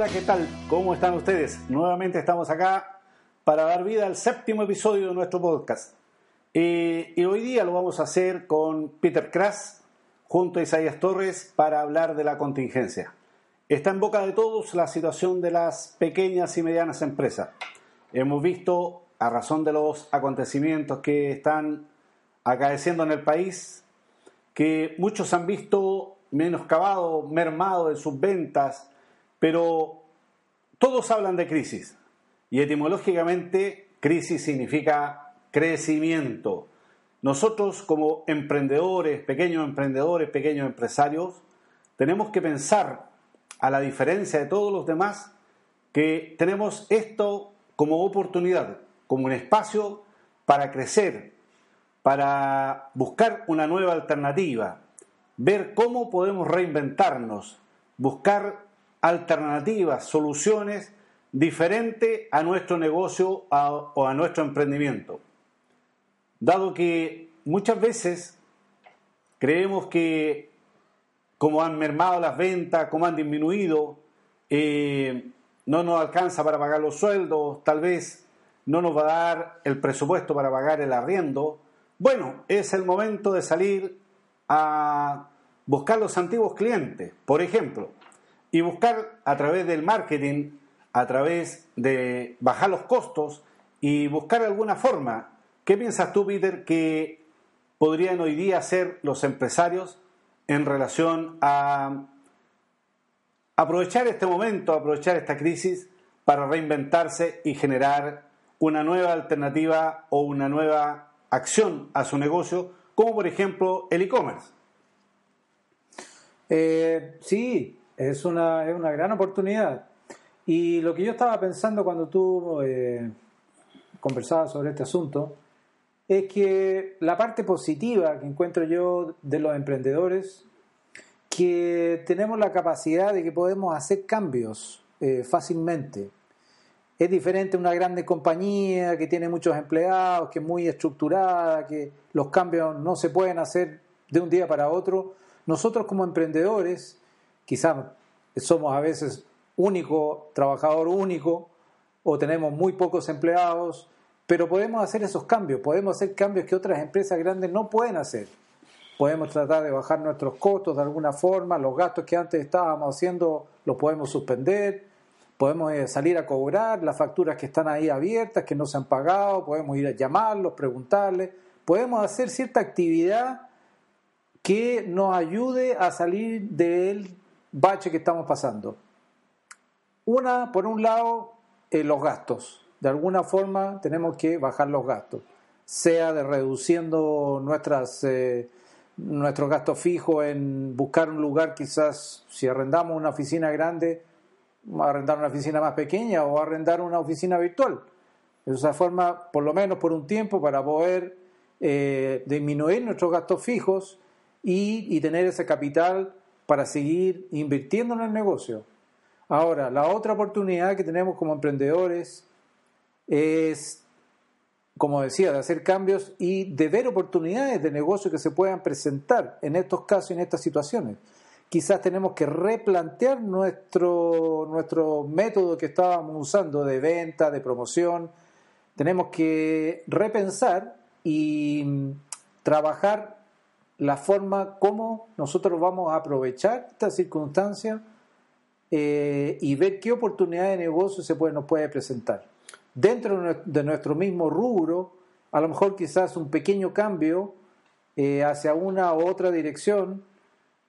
Hola, ¿qué tal? ¿Cómo están ustedes? Nuevamente estamos acá para dar vida al séptimo episodio de nuestro podcast. Eh, y hoy día lo vamos a hacer con Peter Kras junto a Isaías Torres para hablar de la contingencia. Está en boca de todos la situación de las pequeñas y medianas empresas. Hemos visto, a razón de los acontecimientos que están acaeciendo en el país, que muchos han visto menoscabado, mermado en sus ventas, pero todos hablan de crisis. Y etimológicamente, crisis significa crecimiento. Nosotros como emprendedores, pequeños emprendedores, pequeños empresarios, tenemos que pensar, a la diferencia de todos los demás, que tenemos esto como oportunidad, como un espacio para crecer, para buscar una nueva alternativa, ver cómo podemos reinventarnos, buscar alternativas, soluciones diferentes a nuestro negocio o a nuestro emprendimiento. Dado que muchas veces creemos que como han mermado las ventas, como han disminuido, eh, no nos alcanza para pagar los sueldos, tal vez no nos va a dar el presupuesto para pagar el arriendo. Bueno, es el momento de salir a buscar los antiguos clientes, por ejemplo, y buscar a través del marketing, a través de bajar los costos y buscar alguna forma. ¿Qué piensas tú, Peter, que podrían hoy día hacer los empresarios en relación a aprovechar este momento, aprovechar esta crisis para reinventarse y generar una nueva alternativa o una nueva acción a su negocio, como por ejemplo el e-commerce? Eh, sí, es una, es una gran oportunidad. Y lo que yo estaba pensando cuando tú eh, conversabas sobre este asunto es que la parte positiva que encuentro yo de los emprendedores, que tenemos la capacidad de que podemos hacer cambios eh, fácilmente. Es diferente una grande compañía que tiene muchos empleados, que es muy estructurada, que los cambios no se pueden hacer de un día para otro. Nosotros como emprendedores, quizás somos a veces único, trabajador único, o tenemos muy pocos empleados, pero podemos hacer esos cambios, podemos hacer cambios que otras empresas grandes no pueden hacer. Podemos tratar de bajar nuestros costos de alguna forma, los gastos que antes estábamos haciendo los podemos suspender, podemos eh, salir a cobrar las facturas que están ahí abiertas, que no se han pagado, podemos ir a llamarlos, preguntarles, podemos hacer cierta actividad que nos ayude a salir del bache que estamos pasando. Una, por un lado, eh, los gastos. De alguna forma tenemos que bajar los gastos, sea de reduciendo nuestras, eh, nuestros gastos fijos en buscar un lugar, quizás si arrendamos una oficina grande, arrendar una oficina más pequeña o arrendar una oficina virtual. De esa forma, por lo menos por un tiempo, para poder eh, disminuir nuestros gastos fijos y, y tener ese capital para seguir invirtiendo en el negocio. Ahora, la otra oportunidad que tenemos como emprendedores es, como decía, de hacer cambios y de ver oportunidades de negocio que se puedan presentar en estos casos y en estas situaciones. Quizás tenemos que replantear nuestro, nuestro método que estábamos usando de venta, de promoción. Tenemos que repensar y trabajar la forma como nosotros vamos a aprovechar esta circunstancia eh, y ver qué oportunidad de negocio se puede, nos puede presentar. Dentro de nue- de nuestro mismo rubro, a lo mejor quizás un pequeño cambio eh, hacia una u otra dirección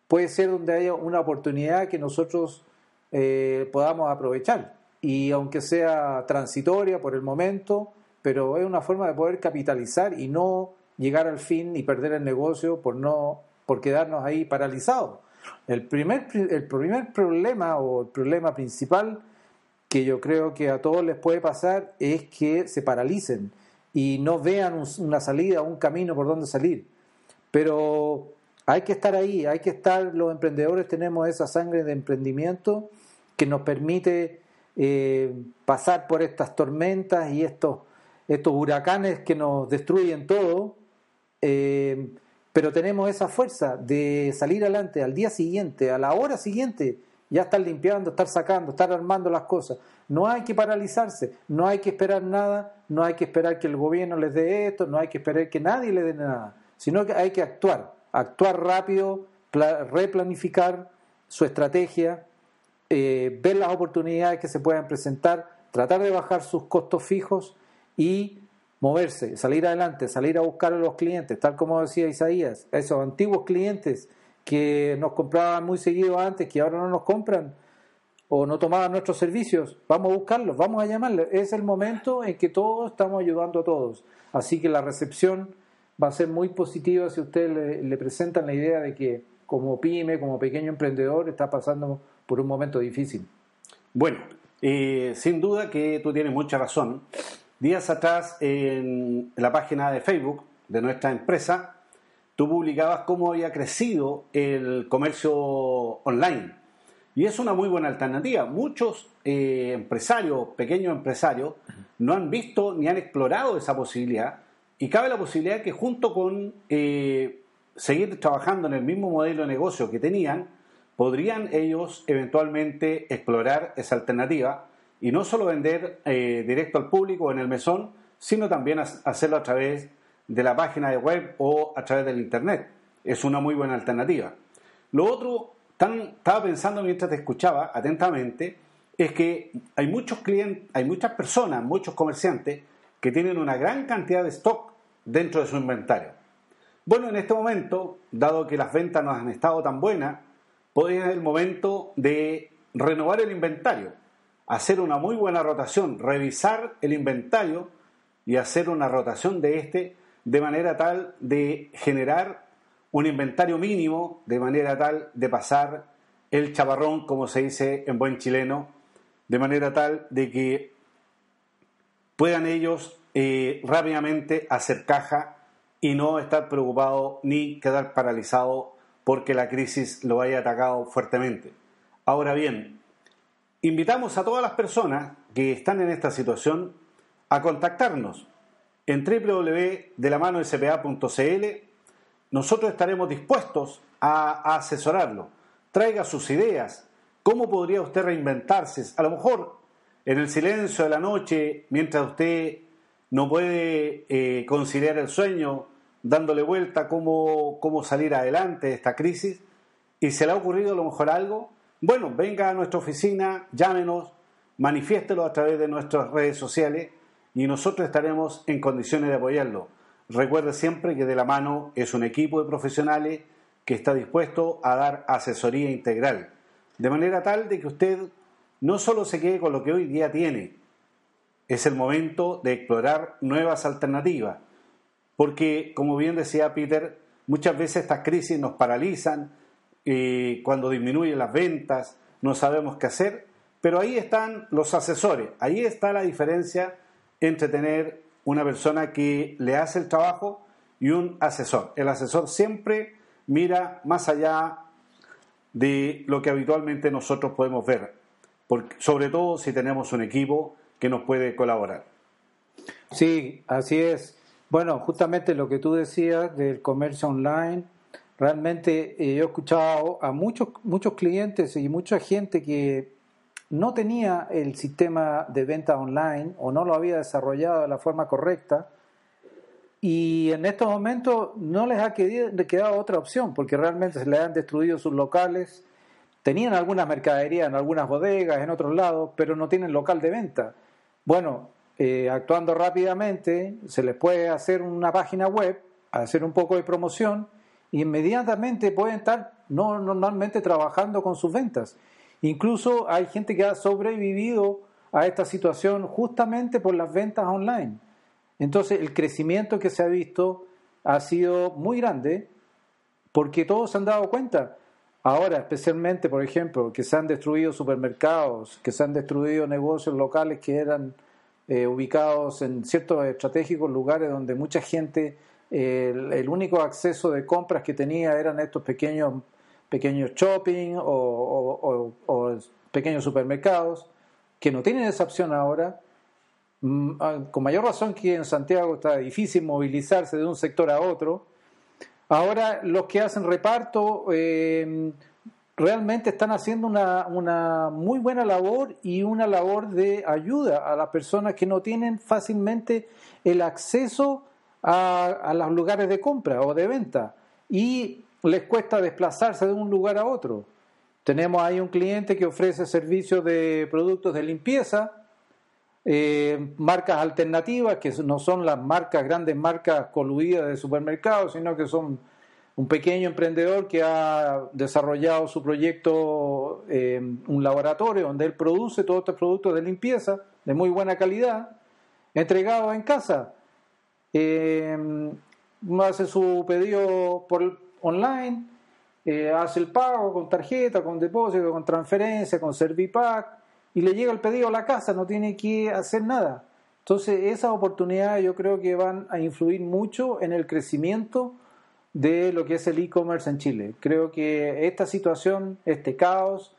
puede ser donde haya una oportunidad que nosotros eh, podamos aprovechar. Y aunque sea transitoria por el momento, pero es una forma de poder capitalizar y no llegar al fin y perder el negocio por no por quedarnos ahí paralizados. El primer, el primer problema o el problema principal que yo creo que a todos les puede pasar es que se paralicen y no vean una salida, un camino por donde salir. Pero hay que estar ahí, hay que estar, los emprendedores tenemos esa sangre de emprendimiento que nos permite eh, pasar por estas tormentas y estos, estos huracanes que nos destruyen todo, eh, pero tenemos esa fuerza de salir adelante al día siguiente, a la hora siguiente, ya estar limpiando, estar sacando, estar armando las cosas. No hay que paralizarse, no hay que esperar nada, no hay que esperar que el gobierno les dé esto, no hay que esperar que nadie le dé nada, sino que hay que actuar, actuar rápido, replanificar su estrategia, eh, ver las oportunidades que se puedan presentar, tratar de bajar sus costos fijos y moverse, salir adelante, salir a buscar a los clientes, tal como decía Isaías, esos antiguos clientes que nos compraban muy seguido antes, que ahora no nos compran o no tomaban nuestros servicios, vamos a buscarlos, vamos a llamarlos. Es el momento en que todos estamos ayudando a todos. Así que la recepción va a ser muy positiva si ustedes le, presentan la idea de que como pyme, como pequeño emprendedor, está pasando por un momento difícil. Bueno, eh, sin duda que tú tienes mucha razón. Días atrás, en la página de Facebook de nuestra empresa, tú publicabas cómo había crecido el comercio online. Y es una muy buena alternativa. Muchos eh, empresarios, pequeños empresarios, no han visto ni han explorado esa posibilidad. Y cabe la posibilidad que junto con eh, seguir trabajando en el mismo modelo de negocio que tenían, podrían ellos eventualmente explorar esa alternativa y no solo vender eh, directo al público en el mesón, sino también hacerlo a través de la página web o a través del Internet. Es una muy buena alternativa. Lo otro, tan, estaba pensando mientras te escuchaba atentamente, es que hay muchos clientes, hay muchas personas, muchos comerciantes que tienen una gran cantidad de stock dentro de su inventario. Bueno, en este momento, dado que las ventas no han estado tan buenas, podría ser el momento de renovar el inventario, hacer una muy buena rotación, revisar el inventario y hacer una rotación de este de manera tal de generar un inventario mínimo, de manera tal de pasar el chaparrón, como se dice en buen chileno, de manera tal de que puedan ellos eh, rápidamente hacer caja y no estar preocupados ni quedar paralizados porque la crisis lo haya atacado fuertemente. Ahora bien, invitamos a todas las personas que están en esta situación a contactarnos en www.delamanoSPA.cl. Nosotros estaremos dispuestos a, asesorarlo. Traiga sus ideas. ¿Cómo podría usted reinventarse? A lo mejor en el silencio de la noche, mientras usted no puede eh, conciliar el sueño, dándole vuelta cómo, cómo salir adelante de esta crisis y se le ha ocurrido a lo mejor algo, bueno, venga a nuestra oficina, llámenos, manifiéstelo a través de nuestras redes sociales y nosotros estaremos en condiciones de apoyarlo. Recuerde siempre que de la mano es un equipo de profesionales que está dispuesto a dar asesoría integral, de manera tal de que usted no solo se quede con lo que hoy día tiene, es el momento de explorar nuevas alternativas porque, como bien decía Peter, muchas veces estas crisis nos paralizan, cuando disminuyen las ventas, no sabemos qué hacer, pero ahí están los asesores, ahí está la diferencia entre tener una persona que le hace el trabajo y un asesor. El asesor siempre mira más allá de lo que habitualmente nosotros podemos ver, sobre todo si tenemos un equipo que nos puede colaborar. Sí, así es. Bueno, justamente lo que tú decías del comercio online, realmente eh, yo he escuchado a muchos, muchos clientes y mucha gente que no tenía el sistema de venta online o no lo había desarrollado de la forma correcta y en estos momentos no les ha quedado otra opción porque realmente se les han destruido sus locales, tenían algunas mercaderías en algunas bodegas, en otros lados, pero no tienen local de venta. Bueno, eh, actuando rápidamente, se les puede hacer una página web, hacer un poco de promoción inmediatamente pueden estar no, normalmente trabajando con sus ventas. Incluso hay gente que ha sobrevivido a esta situación justamente por las ventas online. Entonces el crecimiento que se ha visto ha sido muy grande porque todos se han dado cuenta. Ahora, especialmente, por ejemplo, que se han destruido supermercados, que se han destruido negocios locales que eran eh, ubicados en ciertos estratégicos lugares donde mucha gente, el, único acceso de compras que tenía eran estos pequeños, pequeños shopping o, pequeños supermercados, que no tienen esa opción ahora. Mm, ah, Con mayor razón que en Santiago está difícil movilizarse de un sector a otro. Ahora los que hacen reparto eh, realmente están haciendo una, una muy buena labor y una labor de ayuda a las personas que no tienen fácilmente el acceso a, los lugares de compra o de venta y les cuesta desplazarse de un lugar a otro. Tenemos ahí un cliente que ofrece servicios de productos de limpieza, eh, marcas alternativas que no son las marcas, grandes marcas coludidas de supermercados, sino que son un pequeño emprendedor que ha desarrollado su proyecto, eh, un laboratorio donde él produce todos estos productos de limpieza de muy buena calidad, entregados en casa. Eh, hace su pedido por online, eh, hace el pago con tarjeta, con depósito, con transferencia, con Servipack y le llega el pedido a la casa, no tiene que hacer nada. Entonces, esas oportunidades yo creo que van a influir mucho en el crecimiento de lo que es el e-commerce en Chile. Creo que esta situación, este caos,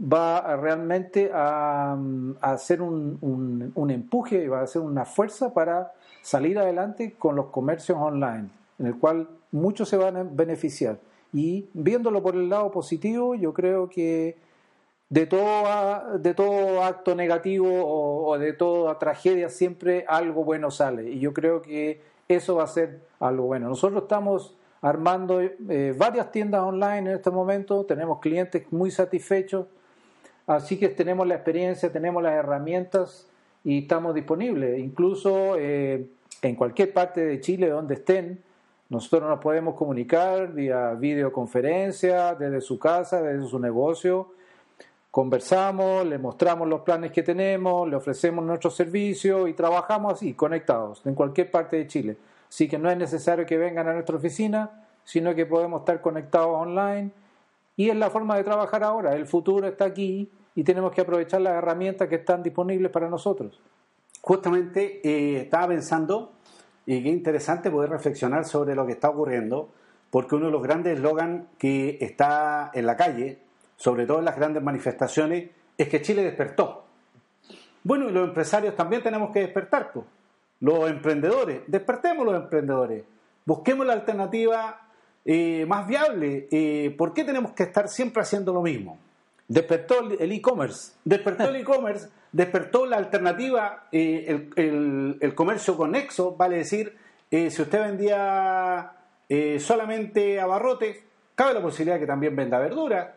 va realmente a, a hacer un, un- un empuje y va a hacer una fuerza para salir adelante con los comercios online, en el cual muchos se van a beneficiar. Y viéndolo por el lado positivo, yo creo que de todo, de todo acto negativo o, o de toda tragedia siempre algo bueno sale. Y yo creo que eso va a ser algo bueno. Nosotros estamos armando eh, varias tiendas online en este momento, tenemos clientes muy satisfechos, así que tenemos la experiencia, tenemos las herramientas y estamos disponibles. Incluso eh, en cualquier parte de Chile donde estén, nosotros nos podemos comunicar vía videoconferencia, desde su casa, desde su negocio conversamos, le mostramos los planes que tenemos, le ofrecemos nuestros servicios y trabajamos así, conectados, en cualquier parte de Chile. Así que no es necesario que vengan a nuestra oficina, sino que podemos estar conectados online. Y es la forma de trabajar ahora. El futuro está aquí y tenemos que aprovechar las herramientas que están disponibles para nosotros. Justamente eh, estaba pensando, y qué interesante poder reflexionar sobre lo que está ocurriendo, porque uno de los grandes eslogan que está en la calle, sobre todo en las grandes manifestaciones, es que Chile despertó. Bueno, y los empresarios también tenemos que despertar, pues. Los emprendedores, despertemos los emprendedores, busquemos la alternativa eh, más viable. Eh, ¿Por qué tenemos que estar siempre haciendo lo mismo? Despertó el el e-commerce. Despertó el e-commerce, despertó la alternativa, eh, el, el- el comercio conexo, vale decir, eh, si usted vendía eh, solamente abarrotes, cabe la posibilidad que también venda verdura.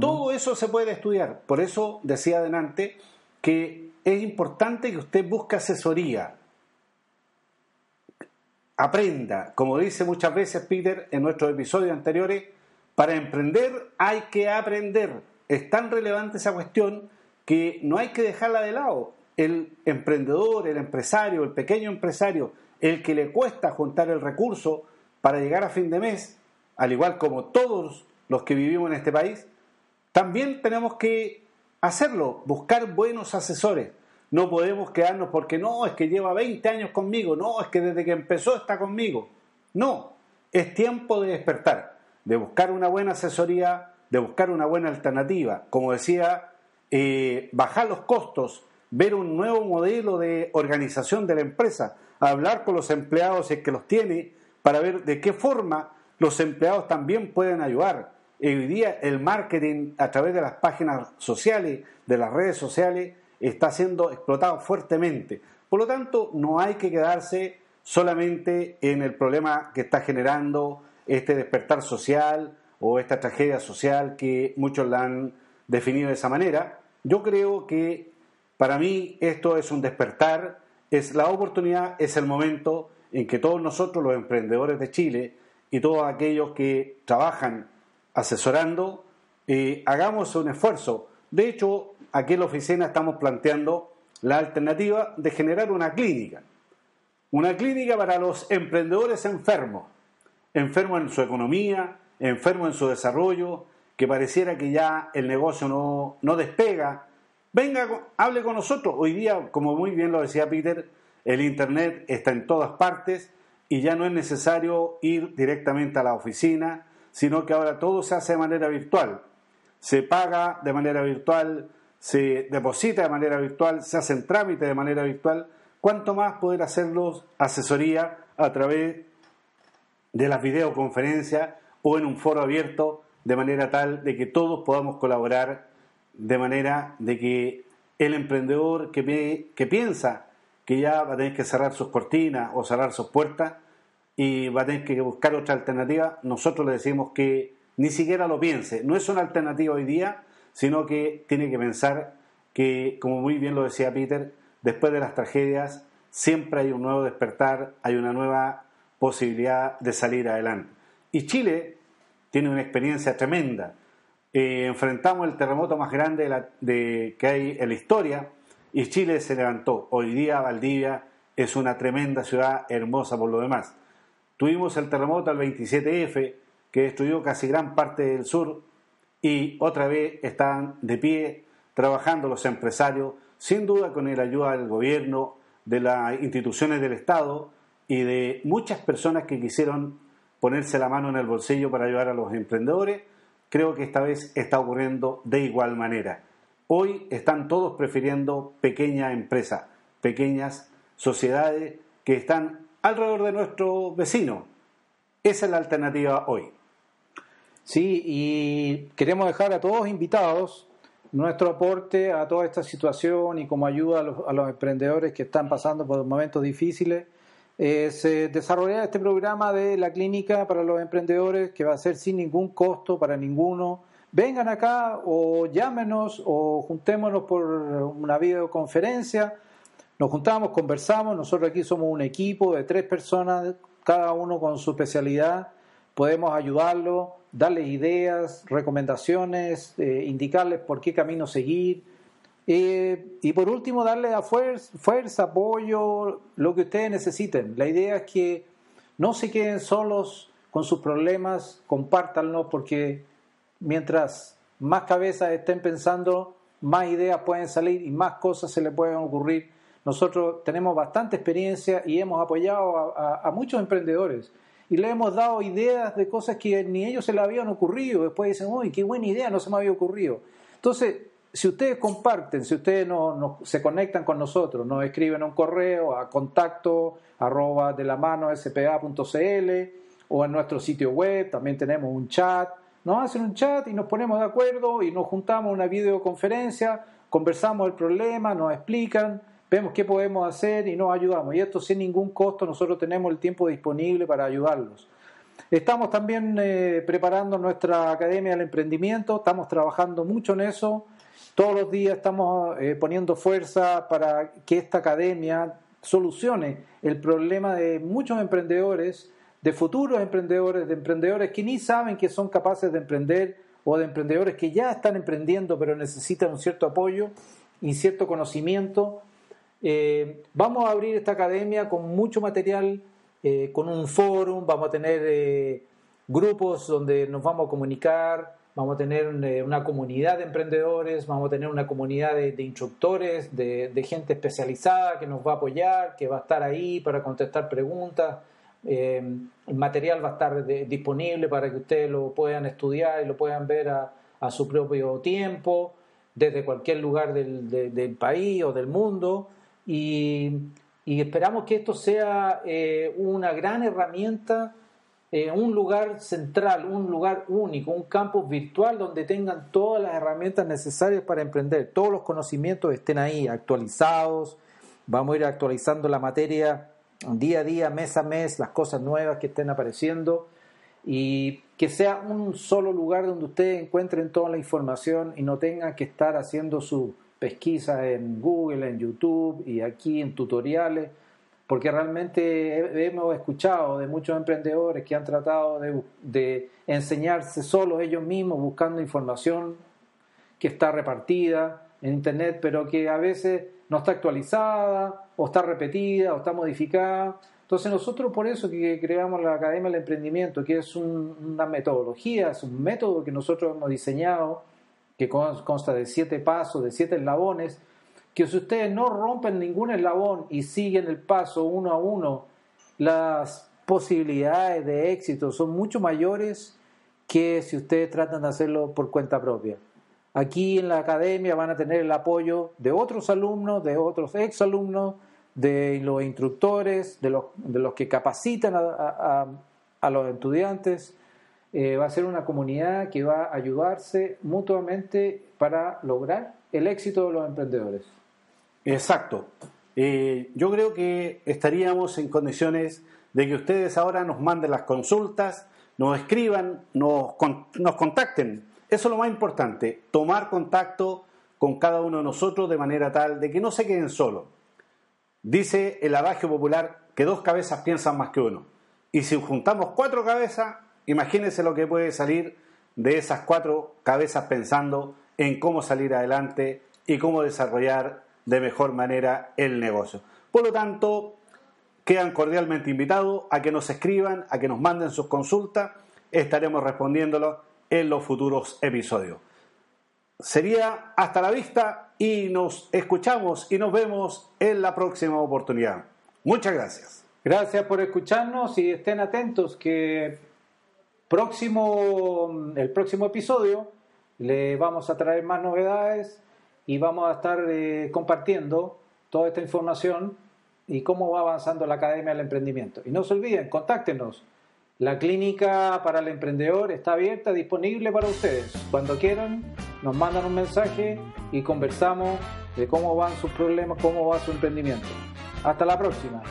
Todo eso se puede estudiar. Por eso decía adelante que es importante que usted busque asesoría. Aprenda, como dice muchas veces Peter en nuestros episodios anteriores, para emprender hay que aprender. Es tan relevante esa cuestión que no hay que dejarla de lado. El emprendedor, el empresario, el pequeño empresario, el que le cuesta juntar el recurso para llegar a fin de mes, al igual como todos los que vivimos en este país, también tenemos que hacerlo, buscar buenos asesores. No podemos quedarnos porque no, es que lleva 20 años conmigo, no, es que desde que empezó está conmigo. No, es tiempo de despertar, de buscar una buena asesoría, de buscar una buena alternativa. Como decía, eh, bajar los costos, ver un nuevo modelo de organización de la empresa, hablar con los empleados si es que los tiene, para ver de qué forma los empleados también pueden ayudar. Hoy día el marketing a través de las páginas sociales, de las redes sociales, está siendo explotado fuertemente. Por lo tanto, no hay que quedarse solamente en el problema que está generando este despertar social o esta tragedia social que muchos la han definido de esa manera. Yo creo que para mí esto es un despertar, es la oportunidad, es el momento en que todos nosotros, los emprendedores de Chile y todos aquellos que trabajan asesorando, eh, hagamos un esfuerzo. De hecho, aquí en la oficina estamos planteando la alternativa de generar una clínica. Una clínica para los emprendedores enfermos, enfermos en su economía, enfermos en su desarrollo, que pareciera que ya el negocio no, no despega. Venga, hable con nosotros. Hoy día, como muy bien lo decía Peter, el Internet está en todas partes y ya no es necesario ir directamente a la oficina, sino que ahora todo se hace de manera virtual. Se paga de manera virtual, se deposita de manera virtual, se hacen trámites de manera virtual cuánto más poder hacerlos asesoría a través de las videoconferencias o en un foro abierto de manera tal de que todos podamos colaborar de manera de que el emprendedor que, que piensa que ya va a tener que cerrar sus cortinas o cerrar sus puertas y va a tener que buscar otra alternativa, nosotros le decimos que ni siquiera lo piense. No es una alternativa hoy día, sino que tiene que pensar que, como muy bien lo decía Peter, después de las tragedias siempre hay un nuevo despertar, hay una nueva posibilidad de salir adelante. Y Chile tiene una experiencia tremenda. Eh, enfrentamos el terremoto más grande de que hay en la historia y Chile se levantó. Hoy día Valdivia es una tremenda ciudad, hermosa por lo demás. Tuvimos el terremoto al 27F, que destruyó casi gran parte del sur, y otra vez están de pie trabajando los empresarios sin duda con la ayuda del gobierno, de las instituciones del Estado y de muchas personas que quisieron ponerse la mano en el bolsillo para ayudar a los emprendedores, creo que esta vez está ocurriendo de igual manera. Hoy están todos prefiriendo pequeñas empresas, pequeñas sociedades que están alrededor de nuestro vecino. Esa es la alternativa hoy. Sí, y queremos dejar a todos invitados nuestro aporte a toda esta situación y como ayuda a los, emprendedores que están pasando por momentos difíciles eh, desarrollar este programa de la clínica para los emprendedores que va a ser sin ningún costo para ninguno. Vengan acá o llámenos o juntémonos por una videoconferencia. Nos juntamos, conversamos. Nosotros aquí somos un equipo de tres personas, cada uno con su especialidad. Podemos ayudarlo darles ideas, recomendaciones, eh, indicarles por qué camino seguir. Y por último, darles a fuerza, apoyo, lo que ustedes necesiten. La idea es que no se queden solos con sus problemas, compártanlos porque mientras más cabezas estén pensando, más ideas pueden salir y más cosas se les pueden ocurrir. Nosotros tenemos bastante experiencia y hemos apoyado a muchos emprendedores y le hemos dado ideas de cosas que ni ellos se le habían ocurrido. Después dicen, uy, qué buena idea, no se me había ocurrido. Entonces, si ustedes comparten, si ustedes no, se conectan con nosotros, nos escriben un correo a contacto arroba de spa.cl o en nuestro sitio web, también tenemos un chat, nos hacen un chat y nos ponemos de acuerdo y nos juntamos una videoconferencia, conversamos el problema, nos explican vemos qué podemos hacer y nos ayudamos. Y esto sin ningún costo, nosotros tenemos el tiempo disponible para ayudarlos. Estamos también eh, preparando nuestra Academia del Emprendimiento, estamos trabajando mucho en eso. Todos los días estamos eh, poniendo fuerza para que esta academia solucione el problema de muchos emprendedores, de futuros emprendedores, de emprendedores que ni saben que son capaces de emprender o de emprendedores que ya están emprendiendo pero necesitan un cierto apoyo y cierto conocimiento. Eh, vamos a abrir esta academia con mucho material, eh, con un foro, vamos a tener grupos donde nos vamos a comunicar, vamos a tener una comunidad de emprendedores, vamos a tener una comunidad de, instructores, de, gente especializada que nos va a apoyar, que va a estar ahí para contestar preguntas. el material va a estar disponible para que ustedes lo puedan estudiar y lo puedan ver a, su propio tiempo, desde cualquier lugar del país o del mundo y, esperamos que esto sea eh, una gran herramienta, eh, un lugar central, un lugar único, un campus virtual donde tengan todas las herramientas necesarias para emprender, todos los conocimientos estén ahí actualizados, vamos a ir actualizando la materia día a día, mes a mes, las cosas nuevas que estén apareciendo. Y que sea un solo lugar donde ustedes encuentren toda la información y no tengan que estar haciendo su pesquisa en Google, en YouTube y aquí en tutoriales, porque realmente hemos escuchado de muchos emprendedores que han tratado de, enseñarse solos ellos mismos buscando información que está repartida en Internet, pero que a veces no está actualizada o está repetida o está modificada. Entonces nosotros por eso que creamos la Academia del Emprendimiento, que es un- una metodología, es un método que nosotros hemos diseñado, que cons- consta de siete pasos, de siete eslabones, que si ustedes no rompen ningún eslabón y siguen el paso uno a uno, las posibilidades de éxito son mucho mayores que si ustedes tratan de hacerlo por cuenta propia. Aquí en la academia van a tener el apoyo de otros alumnos, de otros exalumnos, de los instructores, de los, de los que capacitan a, los estudiantes. Eh, va a ser una comunidad que va a ayudarse mutuamente para lograr el éxito de los emprendedores. Exacto. Eh, yo creo que estaríamos en condiciones de que ustedes ahora nos manden las consultas, nos escriban, nos, con- nos contacten. Eso es lo más importante, tomar contacto con cada uno de nosotros de manera tal de que no se queden solos. Dice el adagio popular que dos cabezas piensan más que uno. Y si juntamos cuatro cabezas, imagínense lo que puede salir de esas cuatro cabezas pensando en cómo salir adelante y cómo desarrollar de mejor manera el negocio. Por lo tanto, quedan cordialmente invitados a que nos escriban, a que nos manden sus consultas. Estaremos respondiéndolos en los futuros episodios. Sería hasta la vista y nos escuchamos y nos vemos en la próxima oportunidad. Muchas gracias. Gracias por escucharnos y estén atentos que próximo, el próximo episodio le vamos a traer más novedades y vamos a estar eh, compartiendo toda esta información y cómo va avanzando la Academia del Emprendimiento. Y no se olviden, contáctenos. La clínica para el emprendedor está abierta, disponible para ustedes. Cuando quieran, nos mandan un mensaje y conversamos de cómo van sus problemas, cómo va su emprendimiento. Hasta la próxima.